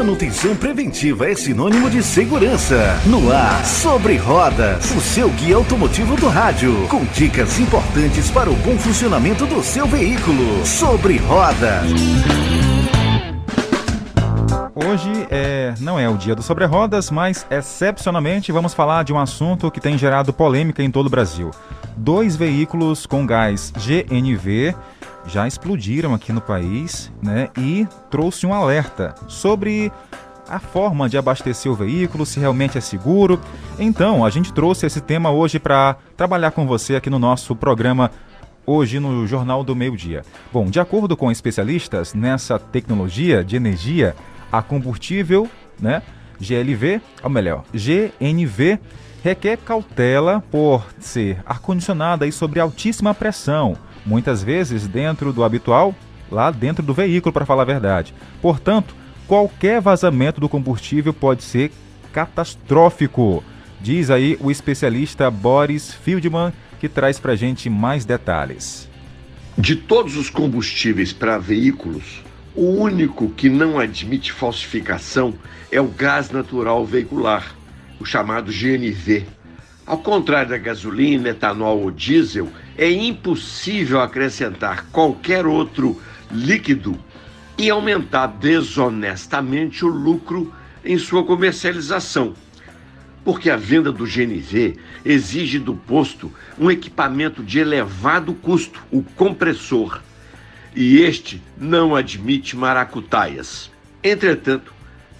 Manutenção preventiva é sinônimo de segurança. No ar, sobre rodas, o seu guia automotivo do rádio, com dicas importantes para o bom funcionamento do seu veículo. Sobre rodas. Hoje é, não é o dia do Sobre Rodas, mas excepcionalmente vamos falar de um assunto que tem gerado polêmica em todo o Brasil. Dois veículos com gás GNV já explodiram aqui no país, né? E trouxe um alerta sobre a forma de abastecer o veículo, se realmente é seguro. Então, a gente trouxe esse tema hoje para trabalhar com você aqui no nosso programa hoje no Jornal do Meio Dia. Bom, de acordo com especialistas nessa tecnologia de energia a combustível, né, GLV, ou melhor, GNV, requer cautela por ser ar-condicionada e sobre altíssima pressão muitas vezes dentro do habitual, lá dentro do veículo, para falar a verdade. Portanto, qualquer vazamento do combustível pode ser catastrófico, diz aí o especialista Boris Fieldman, que traz para gente mais detalhes. De todos os combustíveis para veículos, o único que não admite falsificação é o gás natural veicular, o chamado GNV. Ao contrário da gasolina, etanol ou diesel, é impossível acrescentar qualquer outro líquido e aumentar desonestamente o lucro em sua comercialização. Porque a venda do GNV exige do posto um equipamento de elevado custo, o compressor, e este não admite maracutaias. Entretanto,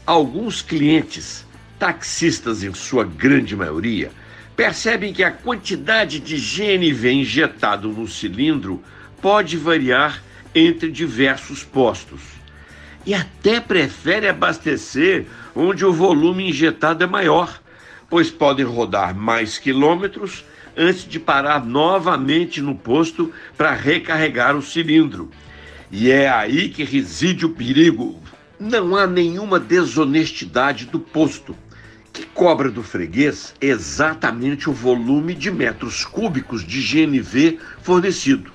alguns clientes, taxistas em sua grande maioria, percebem que a quantidade de GNV injetado no cilindro pode variar entre diversos postos. E até prefere abastecer onde o volume injetado é maior, pois podem rodar mais quilômetros antes de parar novamente no posto para recarregar o cilindro. E é aí que reside o perigo. Não há nenhuma desonestidade do posto que cobra do freguês exatamente o volume de metros cúbicos de GNV fornecido.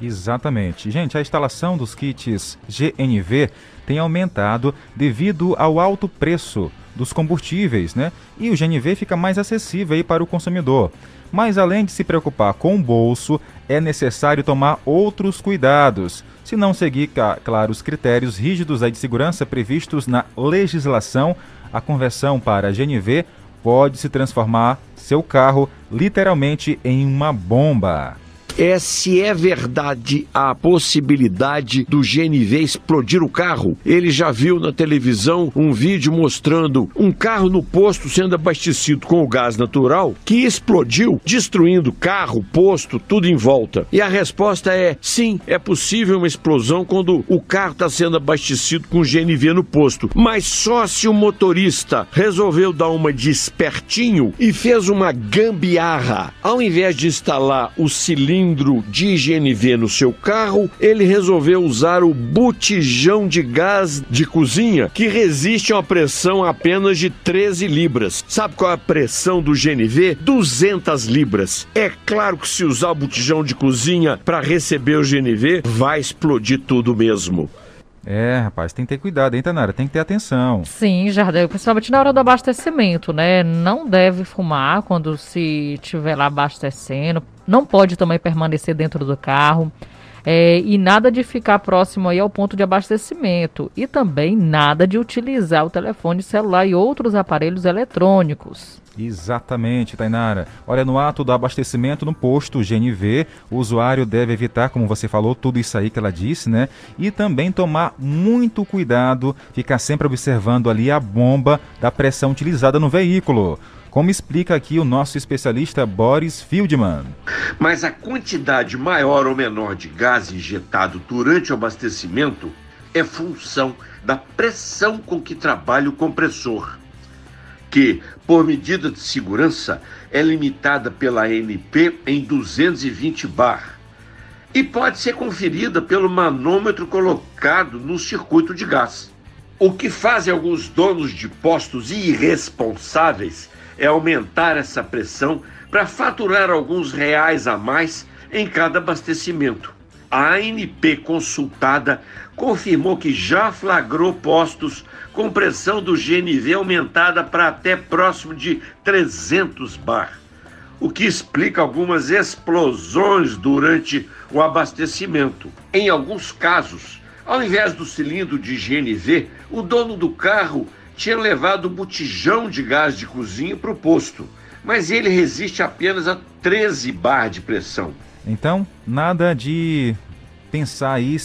Exatamente. Gente, a instalação dos kits GNV tem aumentado devido ao alto preço dos combustíveis, né? E o GNV fica mais acessível aí para o consumidor. Mas além de se preocupar com o bolso, é necessário tomar outros cuidados, se não seguir, claro, os critérios rígidos de segurança previstos na legislação. A conversão para GNV pode se transformar seu carro literalmente em uma bomba é se é verdade a possibilidade do GNV explodir o carro. Ele já viu na televisão um vídeo mostrando um carro no posto sendo abastecido com o gás natural que explodiu, destruindo carro, posto, tudo em volta. E a resposta é sim, é possível uma explosão quando o carro está sendo abastecido com GNV no posto. Mas só se o motorista resolveu dar uma de e fez uma gambiarra. Ao invés de instalar o cilindro cilindro de GNV no seu carro, ele resolveu usar o botijão de gás de cozinha que resiste a uma pressão apenas de 13 libras. Sabe qual é a pressão do GNV? 200 libras. É claro que se usar o botijão de cozinha para receber o GNV, vai explodir tudo mesmo. É, rapaz, tem que ter cuidado, hein, Tanara? Tem que ter atenção. Sim, Jardel, principalmente na hora do abastecimento, né? Não deve fumar quando se estiver lá abastecendo. Não pode também permanecer dentro do carro. É, e nada de ficar próximo aí ao ponto de abastecimento. E também nada de utilizar o telefone celular e outros aparelhos eletrônicos. Exatamente, Tainara. Olha, no ato do abastecimento no posto GNV, o usuário deve evitar, como você falou, tudo isso aí que ela disse, né? E também tomar muito cuidado, ficar sempre observando ali a bomba da pressão utilizada no veículo como explica aqui o nosso especialista Boris Fieldman. Mas a quantidade maior ou menor de gás injetado durante o abastecimento é função da pressão com que trabalha o compressor, que, por medida de segurança, é limitada pela ANP em 220 bar e pode ser conferida pelo manômetro colocado no circuito de gás. O que fazem alguns donos de postos irresponsáveis é aumentar essa pressão para faturar alguns reais a mais em cada abastecimento. A ANP consultada confirmou que já flagrou postos com pressão do GNV aumentada para até próximo de 300 bar, o que explica algumas explosões durante o abastecimento. Em alguns casos, ao invés do cilindro de GNV, o dono do carro tinha levado o botijão de gás de cozinha para o posto, mas ele resiste apenas a 13 bar de pressão. Então, nada de pensar aí,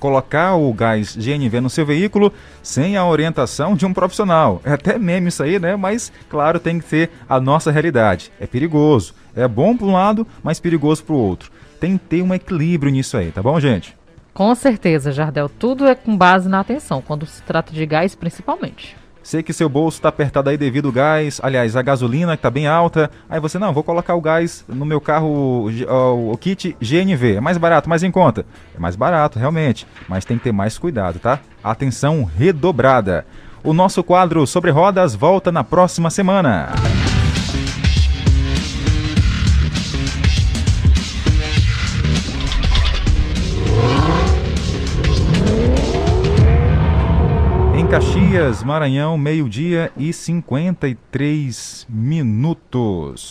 colocar o gás GNV no seu veículo sem a orientação de um profissional. É até meme isso aí, né? Mas, claro, tem que ser a nossa realidade. É perigoso. É bom para um lado, mas perigoso para o outro. Tem que ter um equilíbrio nisso aí, tá bom, gente? Com certeza, Jardel. Tudo é com base na atenção, quando se trata de gás, principalmente. Sei que seu bolso está apertado aí devido ao gás, aliás, a gasolina que está bem alta. Aí você, não, vou colocar o gás no meu carro, o, o kit GNV. É mais barato, mais em conta? É mais barato, realmente, mas tem que ter mais cuidado, tá? Atenção redobrada. O nosso quadro sobre rodas volta na próxima semana. Caxias, Maranhão, meio-dia e 53 minutos.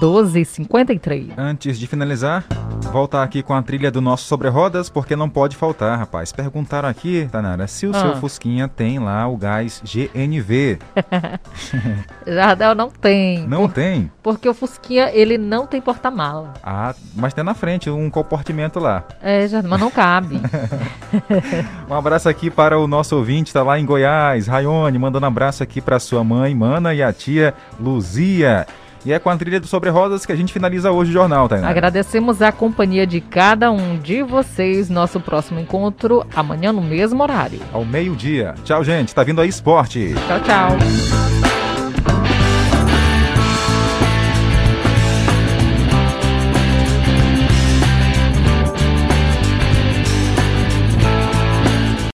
12h53. Antes de finalizar, voltar aqui com a trilha do nosso Sobre Rodas, porque não pode faltar, rapaz. Perguntaram aqui, Tanara, se o ah. seu Fusquinha tem lá o gás GNV. Jardel não tem. Não por, tem? Porque o Fusquinha, ele não tem porta-mala. Ah, mas tem na frente um compartimento lá. É, já, mas não cabe. um abraço aqui para o nosso ouvinte, tá lá em Goiás, Raione, mandando um abraço aqui para sua mãe, Mana, e a tia Luzia. E é com a trilha do Sobre Rodas que a gente finaliza hoje o jornal, Tainá. Agradecemos a companhia de cada um de vocês. Nosso próximo encontro amanhã no mesmo horário. Ao meio-dia. Tchau, gente. Tá vindo aí esporte. Tchau, tchau.